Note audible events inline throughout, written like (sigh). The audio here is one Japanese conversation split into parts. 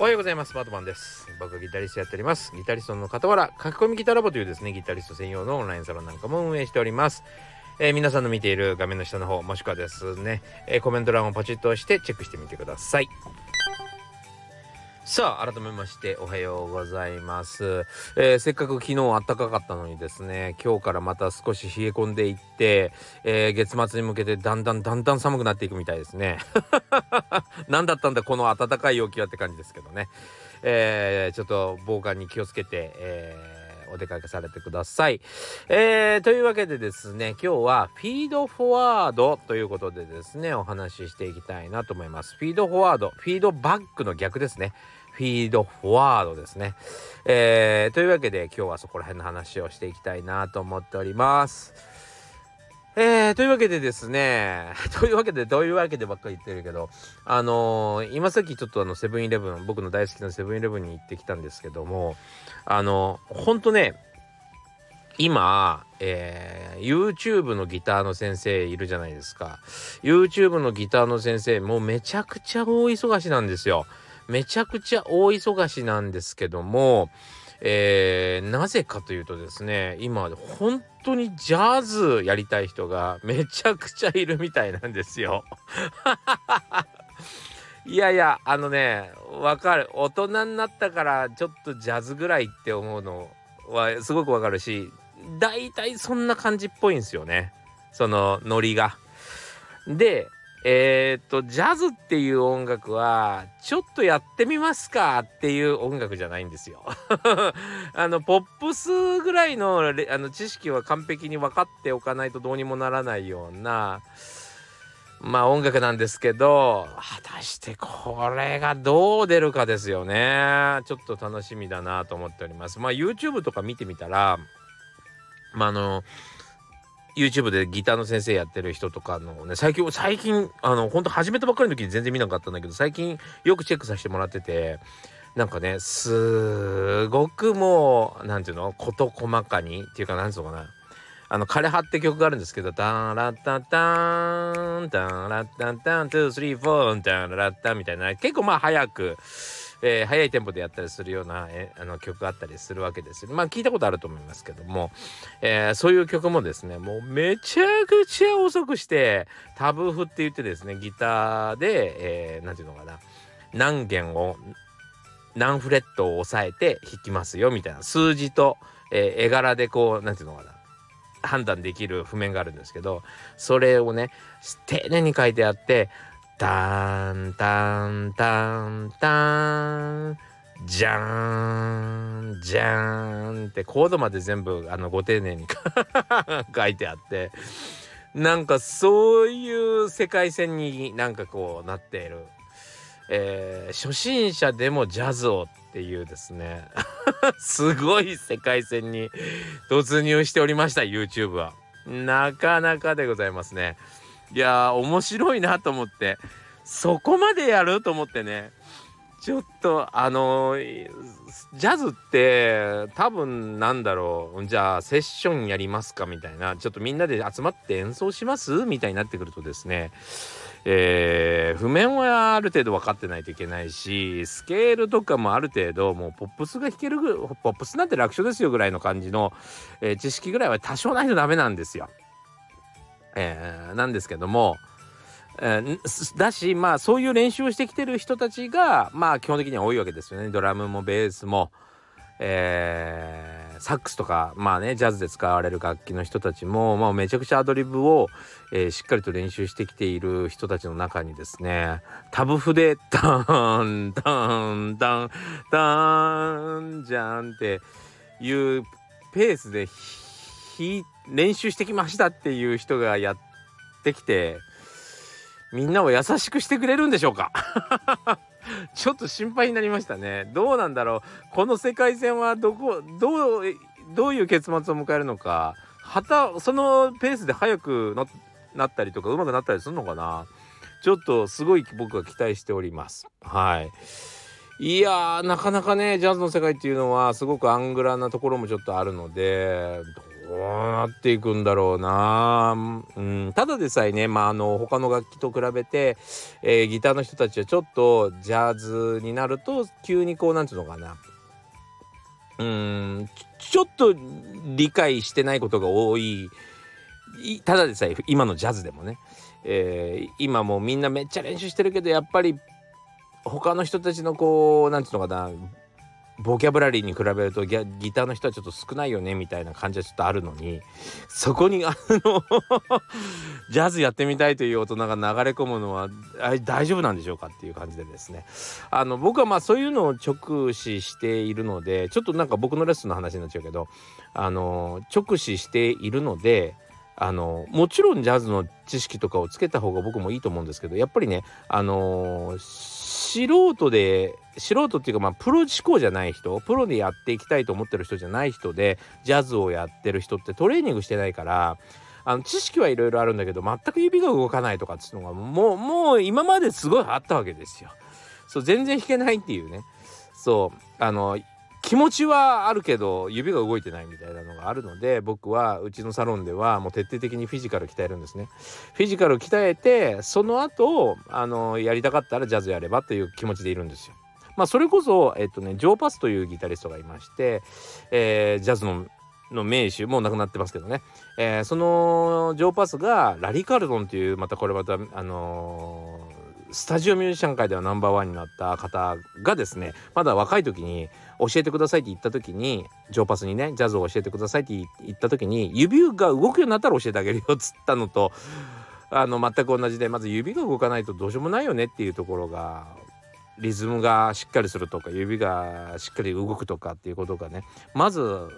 おはようございます。マートマンです。僕はギタリストやっております。ギタリストの傍ら書き込みギタラボというですねギタリスト専用のオンラインサロンなんかも運営しております。えー、皆さんの見ている画面の下の方もしくはですね、えー、コメント欄をポチッと押してチェックしてみてください。さあ改めましておはようございます、えー、せっかく昨日暖かかったのにですね今日からまた少し冷え込んでいって、えー、月末に向けてだんだんだんだん寒くなっていくみたいですね (laughs) 何だったんだこの暖かい陽気はって感じですけどね、えー、ちょっと防寒に気をつけて、えお出かけされてください。えー、というわけでですね、今日はフィードフォワードということでですね、お話ししていきたいなと思います。フィードフォワード、フィードバックの逆ですね。フィードフォワードですね。えー、というわけで今日はそこら辺の話をしていきたいなと思っております。えー、というわけでですね、(laughs) というわけで、どういうわけでばっかり言ってるけど、あのー、今さっきちょっとあの、セブンイレブン、僕の大好きなセブンイレブンに行ってきたんですけども、あのー、ほんとね、今、えー、YouTube のギターの先生いるじゃないですか。YouTube のギターの先生、もうめちゃくちゃ大忙しなんですよ。めちゃくちゃ大忙しなんですけども、えー、なぜかというとですね今本当にジャズやりたい人が (laughs) めちゃくちゃいるみたいなんですよ。(laughs) いやいやあのねわかる大人になったからちょっとジャズぐらいって思うのはすごくわかるし大体そんな感じっぽいんですよねそのノリが。でえー、っとジャズっていう音楽はちょっとやってみますかっていう音楽じゃないんですよ。(laughs) あのポップスぐらいのあの知識は完璧に分かっておかないとどうにもならないようなまあ音楽なんですけど果たしてこれがどう出るかですよね。ちょっと楽しみだなと思っております。まあ YouTube とか見てみたらまああの YouTube でギターの先生やってる人とかのね、最近、最近、あの、ほんと始めたばっかりの時に全然見なかったんだけど、最近よくチェックさせてもらってて、なんかね、すごくもう、なんていうの事細かにっていうか、なんつうのかな。あの、枯葉って曲があるんですけど、タンラッタタン、タラッタタン、トゥースリーフォーン、タラッタみたいな、結構まあ早く、えー、速いテンポでやったりするような、えあの曲があったりするわけです。まあ聞いたことあると思いますけども、えー、そういう曲もですねもうめちゃくちゃ遅くしてタブ譜って言ってですねギターで何、えー、て言うのかな何弦を何フレットを押さえて弾きますよみたいな数字と、えー、絵柄でこう何て言うのかな判断できる譜面があるんですけどそれをね丁寧に書いてあってタンタンタンタンじゃーんじゃーんってコードまで全部あのご丁寧に (laughs) 書いてあってなんかそういう世界線になんかこうなっている、えー、初心者でもジャズをっていうですね (laughs) すごい世界線に突入しておりました YouTube はなかなかでございますね。いや面白いなと思って。そこまでやると思ってね。ちょっとあの、ジャズって多分なんだろう。じゃあセッションやりますかみたいな。ちょっとみんなで集まって演奏します？みたいになってくるとですね。えー、譜面はある程度分かってないといけないしスケールとかもある程度もうポップスが弾けるポップスなんて楽勝ですよぐらいの感じの、えー、知識ぐらいは多少ないとダメなんですよ。えー、なんですけども、えー、だしまあそういう練習をしてきてる人たちがまあ基本的には多いわけですよね。ドラムもベースも、えー、サックスとかまあねジャズで使われる楽器の人たちも、まあ、めちゃくちゃアドリブを、えー、しっかりと練習してきている人たちの中にですねタブ譜で「タンタンタンタンじゃん」っていうペースで弾いて練習してきましたっていう人がやってきてみんなを優しくしてくれるんでしょうか？(laughs) ちょっと心配になりましたね。どうなんだろう？この世界線はどこどうどういう結末を迎えるのかはたそのペースで速くなったりとか上手くなったりするのかな？ちょっとすごい僕は期待しております。はい。いやーなかなかねジャズの世界っていうのはすごくアングラなところもちょっとあるのでどうなっていくんだろうな、うん、ただでさえね、まあ、あの他の楽器と比べて、えー、ギターの人たちはちょっとジャズになると急にこうなんていうのかな。うん。ちょっと理解してないことが多い。ただでさえ今のジャズでもね、えー、今もみんなめっちゃ練習してるけどやっぱり他の人たちのこうなんていうのかな。ボキャブラリーに比べるとギターの人はちょっと少ないよねみたいな感じはちょっとあるのに (laughs) そこにあの (laughs) ジャズやってみたいという大人が流れ込むのは大丈夫なんでしょうかっていう感じでですね。あの僕はまあそういうのを直視しているのでちょっとなんか僕のレッスンの話になっちゃうけどあの直視しているのであのもちろんジャズの知識とかをつけた方が僕もいいと思うんですけどやっぱりねあの素人で素人っていうかまあプロ志向じゃない人プロでやっていきたいと思ってる人じゃない人でジャズをやってる人ってトレーニングしてないからあの知識はいろいろあるんだけど全く指が動かないとかっていうのがもうもう今まですごいあったわけですよ。そう全然弾けないっていうねそうあの気持ちはあるけど指が動いてないみたいなのがあるので僕はうちのサロンではもう徹底的にフィジカル鍛えるんですね。フィジカル鍛えてその後あのやりたかったらジャズやればという気持ちでいるんですよ。まあそれこそえっとねジョー・パスというギタリストがいまして、えー、ジャズのの名手もう亡くなってますけどね、えー、そのジョー・パスがラリ・カルドンというまたこれまたあのースタジオミュージシャン界ではナンバーワンになった方がですねまだ若い時に教えてくださいって言った時にジョーパスにねジャズを教えてくださいって言った時に指が動くようになったら教えてあげるよっつったのとあの全く同じでまず指が動かないとどうしようもないよねっていうところがリズムがしっかりするとか指がしっかり動くとかっていうことがねまず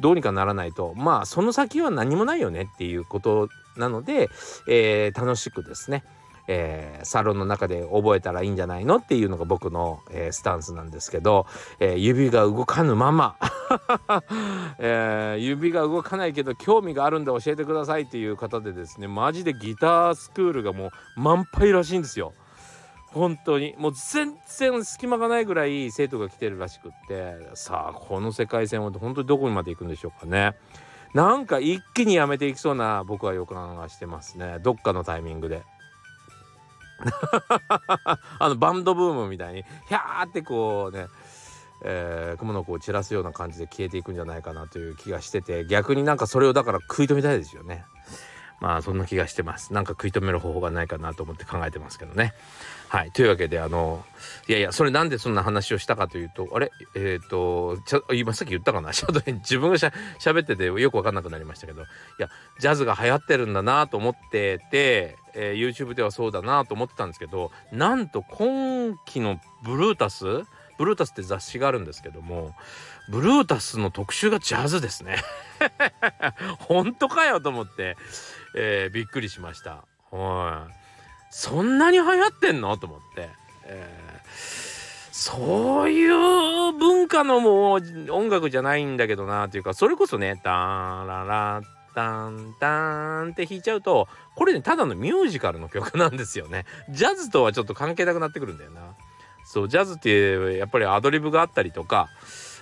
どうにかならないとまあその先は何もないよねっていうことなので、えー、楽しくですねえー、サロンの中で覚えたらいいんじゃないのっていうのが僕の、えー、スタンスなんですけど、えー、指が動かぬまま、(laughs) え指が動かないけど興味があるんで教えてくださいっていう方でですねマジでギタースクールがもう満杯らしいんですよ。本当にもう全然隙間がないぐらい生徒が来てるらしくってさあこの世界線は本当にどこにまで行くんでしょうかね。なんか一気にやめていきそうな僕は予感がしてますねどっかのタイミングで。(laughs) あのバンドブームみたいにひゃーってこうねえー、雲の子を散らすような感じで消えていくんじゃないかなという気がしてて逆になんかそれをだから食い止めたいですよね。まあそんな気がしてます。なんか食い止める方法がないかなと思って考えてますけどね。はい。というわけで、あの、いやいや、それなんでそんな話をしたかというと、あれ？えっ、ー、と、ちょ今さっき言ったかな？(laughs) ちょっと、自分がしゃ喋っててよくわかんなくなりましたけど、いや、ジャズが流行ってるんだなと思ってて、えー、YouTube ではそうだなと思ってたんですけど、なんと今期のブルータスブルータスって雑誌があるんですけども、ブルータスの特集がジャズですね。(laughs) 本当かよと思って、えー、びっくりしました。はい。そんなに流行ってんのと思って。えー、そういう文化のもう音楽じゃないんだけどなっていうか、それこそね、ターララタンタンって弾いちゃうと、これね、ただのミュージカルの曲なんですよね。ジャズとはちょっと関係なくなってくるんだよな。そう、ジャズってやっぱりアドリブがあったりとか、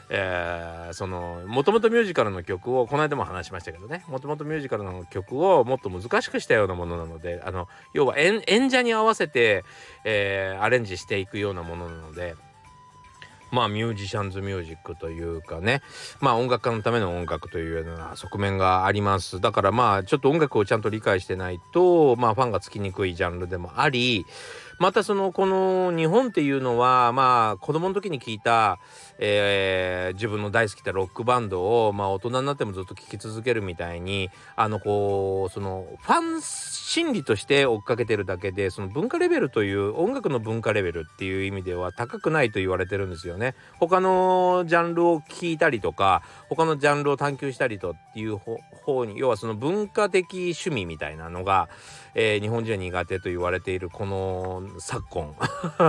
えー、そのもともとミュージカルの曲をこの間も話しましたけどねもともとミュージカルの曲をもっと難しくしたようなものなのであの要は演者に合わせて、えー、アレンジしていくようなものなので。まあミュージシャンズミュージックというかねまあ音楽家のための音楽というような側面がありますだからまあちょっと音楽をちゃんと理解してないとまあファンがつきにくいジャンルでもありまたそのこの日本っていうのはまあ子供の時に聞いた、えー、自分の大好きなロックバンドをまあ大人になってもずっと聴き続けるみたいにあのこうそのファン心理として追っかけてるだけでその文化レベルという音楽の文化レベルっていう意味では高くないと言われてるんですよね。他のジャンルを聞いたりとか他のジャンルを探求したりとっていう方に要はその文化的趣味みたいなのが、えー、日本人は苦手と言われているこの昨今、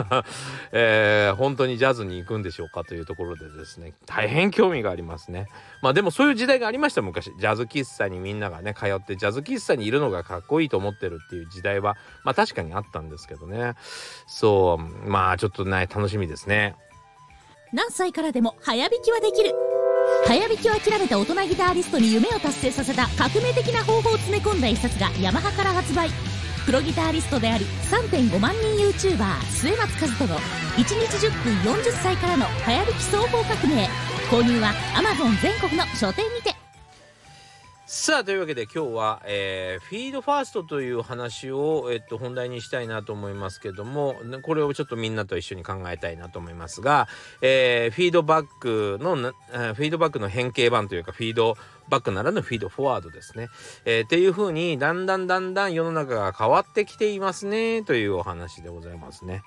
(laughs) えー、本当にジャズに行くんでしょうかというところでですね。大変興味がありますね。まあでもそういう時代がありました昔。ジャズ喫茶にみんながね通ってジャズ喫茶にいるのがかっこいいと思ってるっていう時代はまあ確かにあったんですけどね。そうまあちょっとね楽しみですね。何歳からでも早弾きはできる。早弾きを諦めた大人ギタリストに夢を達成させた革命的な方法を詰め込んだ一冊がヤマハから発売。プロギタリストであり3.5万人 YouTuber 末松和人の1日10分40歳からの早弾き総合革命購入は Amazon 全国の書店にて。さあというわけで今日は、えー、フィードファーストという話を、えっと、本題にしたいなと思いますけどもこれをちょっとみんなと一緒に考えたいなと思いますが、えー、フィードバックのえ、フィードバックの変形版というかフィードバックならぬフィードフォワードですね。えー、っていう風にだんだんだんだん世の中が変わってきていますねというお話でございますね。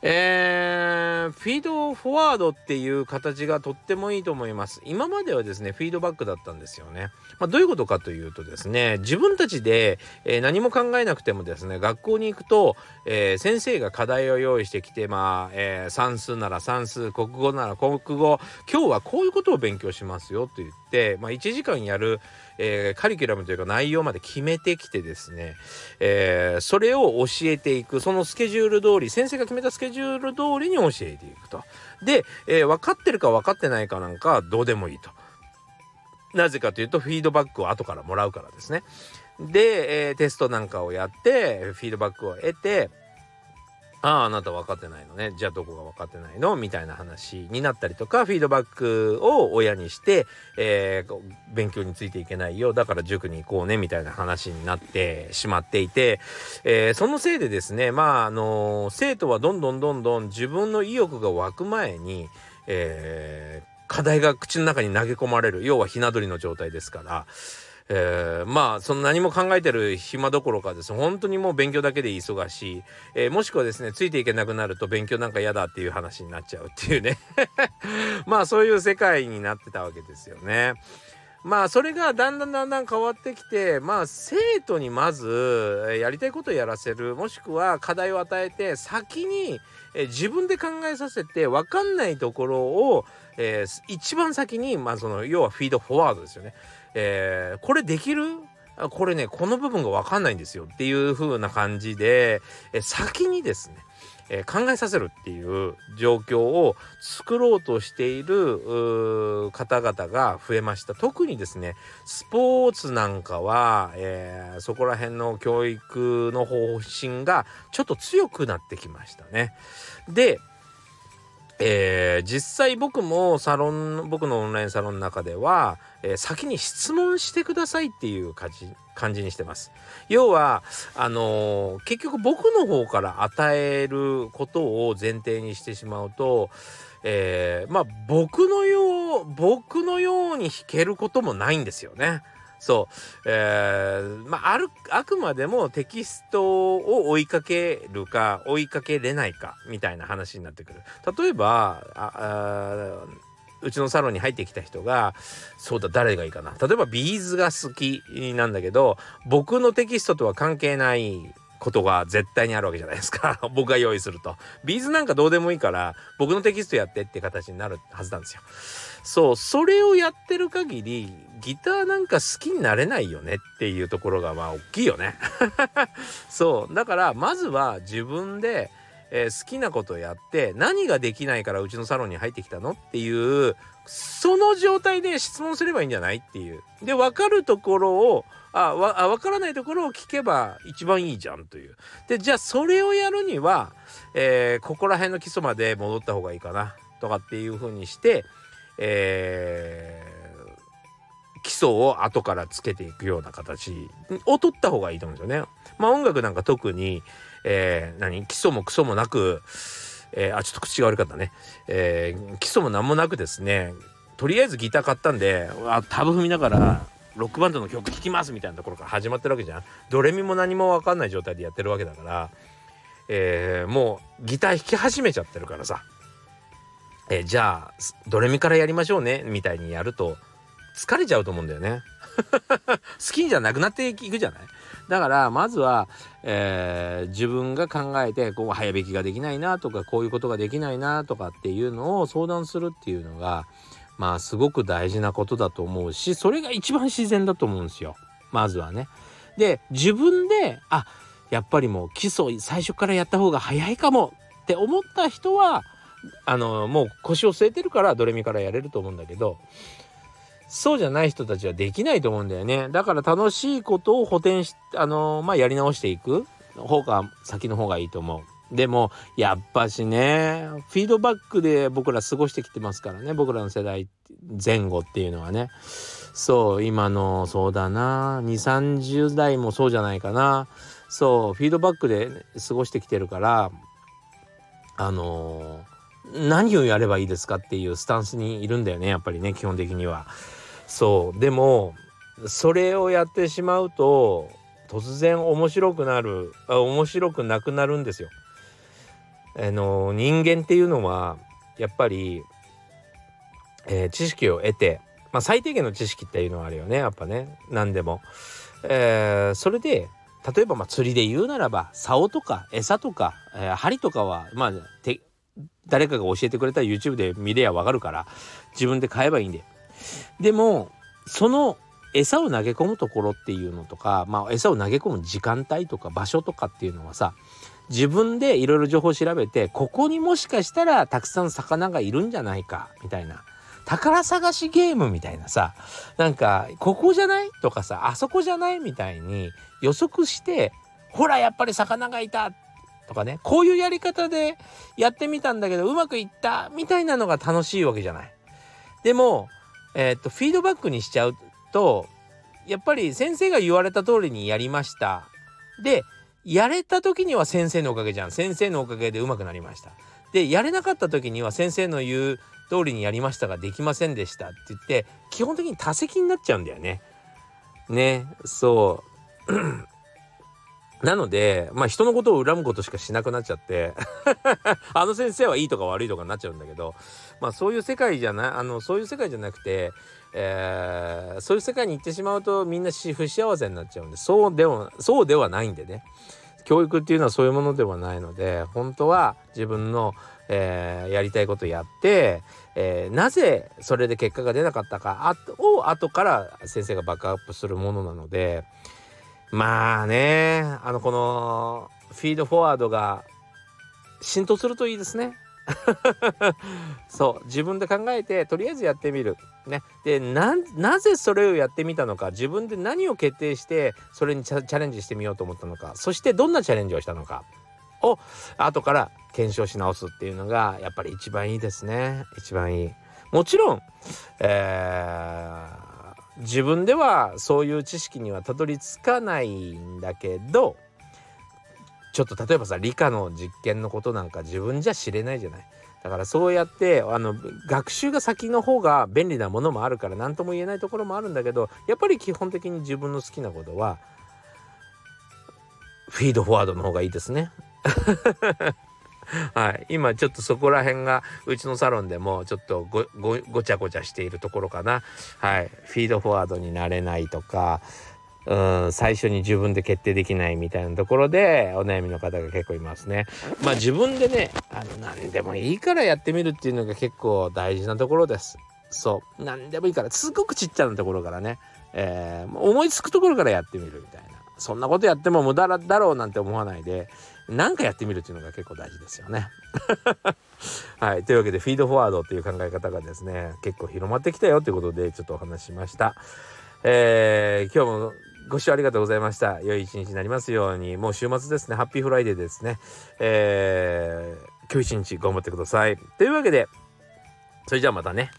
えー、フィードフォワードっていう形がとってもいいと思います。今まではですね、フィードバックだったんですよね。まあ、どういうことかというとですね、自分たちで、えー、何も考えなくてもですね、学校に行くと、えー、先生が課題を用意してきて、まあ、え、算数なら算数、国語なら国語、今日はこういうことを勉強しますよと言って、まあ、1時間やる、え、カリキュラムというか内容まで決めてきてですね、え、それを教えていくそのスケジュール通り先生が決めたスケジュールジュール通りに教えていくと。で、えー、分かってるか分かってないかなんかどうでもいいと。なぜかというとフィードバックを後からもらうからですね。で、えー、テストなんかをやってフィードバックを得てあああなた分かってないのね。じゃあどこが分かってないの？みたいな話になったりとかフィードバックを親にして、えー、勉強についていけないよ。だから塾に行こうね。みたいな話になってしまっていて、えー、そのせいでですねまああの生徒はどんどんどんどん自分の意欲が湧く前に、え、課題が口の中に投げ込まれる。要はひな鳥の状態ですから。えー、まあその何も考えてる暇どころかですね本当にもう勉強だけで忙しい、えー、もしくはですねついていけなくなると勉強なんか嫌だっていう話になっちゃうっていうね (laughs) まあそういう世界になってたわけですよね。まあそれがだんだんだんだん変わってきてまあ生徒にまずやりたいことをやらせるもしくは課題を与えて先に自分で考えさせて分かんないところを、えー、一番先にまあその要はフィードフォワードですよね。えー、これできる？これねこの部分が分かんないんですよっていう風な感じで、え先にですね、え、考えさせるっていう状況を作ろうとしている方々が増えました。特にですねスポーツなんかは、えー、そこら辺の教育の方針がちょっと強くなってきましたね。でえー、実際僕もサロン僕のオンラインサロンの中では、えー、先に質問してくださいっていう感じ感じにしてます。要はあのー、結局僕の方から与えることを前提にしてしまうと、え、まあ僕のよう僕のように弾けることもないんですよね。そう、えー、まああるあくまでもテキストを追いかけるか追いかけれないかみたいな話になってくる。例えばあうちのサロンに入ってきた人がそうだ誰がいいかな。例えばビーズが好きなんだけど僕のテキストとは関係ないことが絶対にあるわけじゃないですか。(laughs) 僕が用意すると。ビーズなんかどうでもいいから僕のテキストやってって形になるはずなんですよ。そうそれをやってる限りギターなんか好きになれないよねっていうところがまあ大きいよね。(laughs) そうだからまずは自分で、えー、好きなことやって何ができないからうちのサロンに入ってきたのっていうその状態で質問すればいいんじゃないっていうで分かるところをあわ分からないところを聞けば一番いいじゃんというでじゃあそれをやるには、えー、ここら辺の基礎まで戻った方がいいかなとかっていうふうにしてえー、基礎を後からつけていくような形を取った方がいいと思うんですよね。まあ音楽なんか特に、えー、何？基礎もクソもなく、えー、あちょっと口が悪かったね、えー、基礎も何もなくですねとりあえずギター買ったんであタブ踏みながらロックバンドの曲聴きますみたいなところから始まってるわけじゃん。ドレミも何も分かんない状態でやってるわけだから、えー、もうギター弾き始めちゃってるからさえじゃあドレミからやりましょうねみたいにやると疲れちゃうと思うんだよね。(laughs) 好きじゃなくなっていくじゃない？だからまずは、えー、自分が考えてこう早弾きができないなとかこういうことができないなとかっていうのを相談するっていうのがまあすごく大事なことだと思うしそれが一番自然だと思うんですよまずはね。で自分であやっぱりもう基礎最初からやった方が早いかもって思った人はあのもう腰を据えてるからドレミからやれると思うんだけどそうじゃない人たちはできないと思うんだよね。だから楽しいことを補填しあのまあやり直していく。方が先の方がいいと思う。でもやっぱしねフィードバックで僕ら過ごしてきてますからね。僕らの世代前後っていうのはね。そう今のそうだな。2 3 0代もそうじゃないかな。そうフィードバックで過ごしてきてるからあの、何をやればいいですかっていうスタンスにいるんだよねやっぱりね基本的には。そうでもそれをやってしまうと突然面白くなるあ面白くなくなるんですよ。あの人間っていうのはやっぱり、えー、知識を得て、まあ、最低限の知識っていうのはあるよねやっぱね何でも。えー、それで例えばまあ釣りで言うならば竿とか餌とか、えー、針とかはまあて誰かが教えてくれたら YouTube で見れやわかるから自分で買えばいいんで。でもその餌を投げ込むところっていうのとか、まあ、餌を投げ込む時間帯とか場所とかっていうのはさ自分でいろいろ情報を調べてここにもしかしたらたくさん魚がいるんじゃないかみたいな宝探しゲームみたいなさなんかここじゃないとかさあそこじゃないみたいに予測してほらやっぱり魚がいたとかねこういうやり方でやってみたんだけどうまくいったみたいなのが楽しいわけじゃない。でも、えー、っとフィードバックにしちゃうとやっぱり先生が言われた通りにやりました。でやれた時には先生のおかげじゃん。先生のおかげでうまくなりました。でやれなかった時には先生の言う通りにやりましたができませんでしたって言って基本的に多席になっちゃうんだよね。ねそう。なのでまあ人のことを恨むことしかしなくなっちゃって (laughs) あの先生はいいとか悪いとかになっちゃうんだけどまあそういう世界じゃないあのそういう世界じゃなくてえー、そういう世界に行ってしまうとみんな不幸せになっちゃうんでそうではそうではないんでね。教育っていうのはそういうものではないので本当は自分の、えー、やりたいことやって、えー、なぜそれで結果が出なかったかを後から先生がバックアップするものなのでまあねあのこのフィードフォワードが浸透するといいですね。(laughs) そう自分で考えてとりあえずやってみる。ね、でなぜそれをやってみたのか自分で何を決定してそれにチャレンジしてみようと思ったのかそしてどんなチャレンジをしたのかを後から検証し直すっていうのがやっぱり一番いいですね一番いい。もちろん、えー、自分ではそういう知識にはたどり着かないんだけどちょっと例えばさ理科の実験のことなんか自分じゃ知れないじゃない？だからそうやってあの学習が先の方が便利なものもあるから何とも言えないところもあるんだけどやっぱり基本的に自分の好きなことはフィードフォワードの方がいいですね。(laughs) はい、今ちょっとそこら辺がうちのサロンでもちょっとごごごちゃごちゃしているところかな。はい、フィードフォワードになれないとかうん最初に自分で決定できないみたいなところでお悩みの方が結構いますね。まあ自分でねあの何でもいいからやってみるっていうのが結構大事なところです。そう何でもいいからすごくちっちゃなところからね、えー、思いつくところからやってみるみたいなそんなことやっても無駄だろうなんて思わないで何かやってみるっていうのが結構大事ですよね。(laughs) はいというわけでフィードフォワードっていう考え方がですね結構広まってきたよということでちょっとお話しました。えー、今日もご視聴ありがとうございました。良い一日になりますように。もう週末ですね。 Happy Friday ですね。えー、今日一日頑張ってください。というわけで、それじゃあまたね。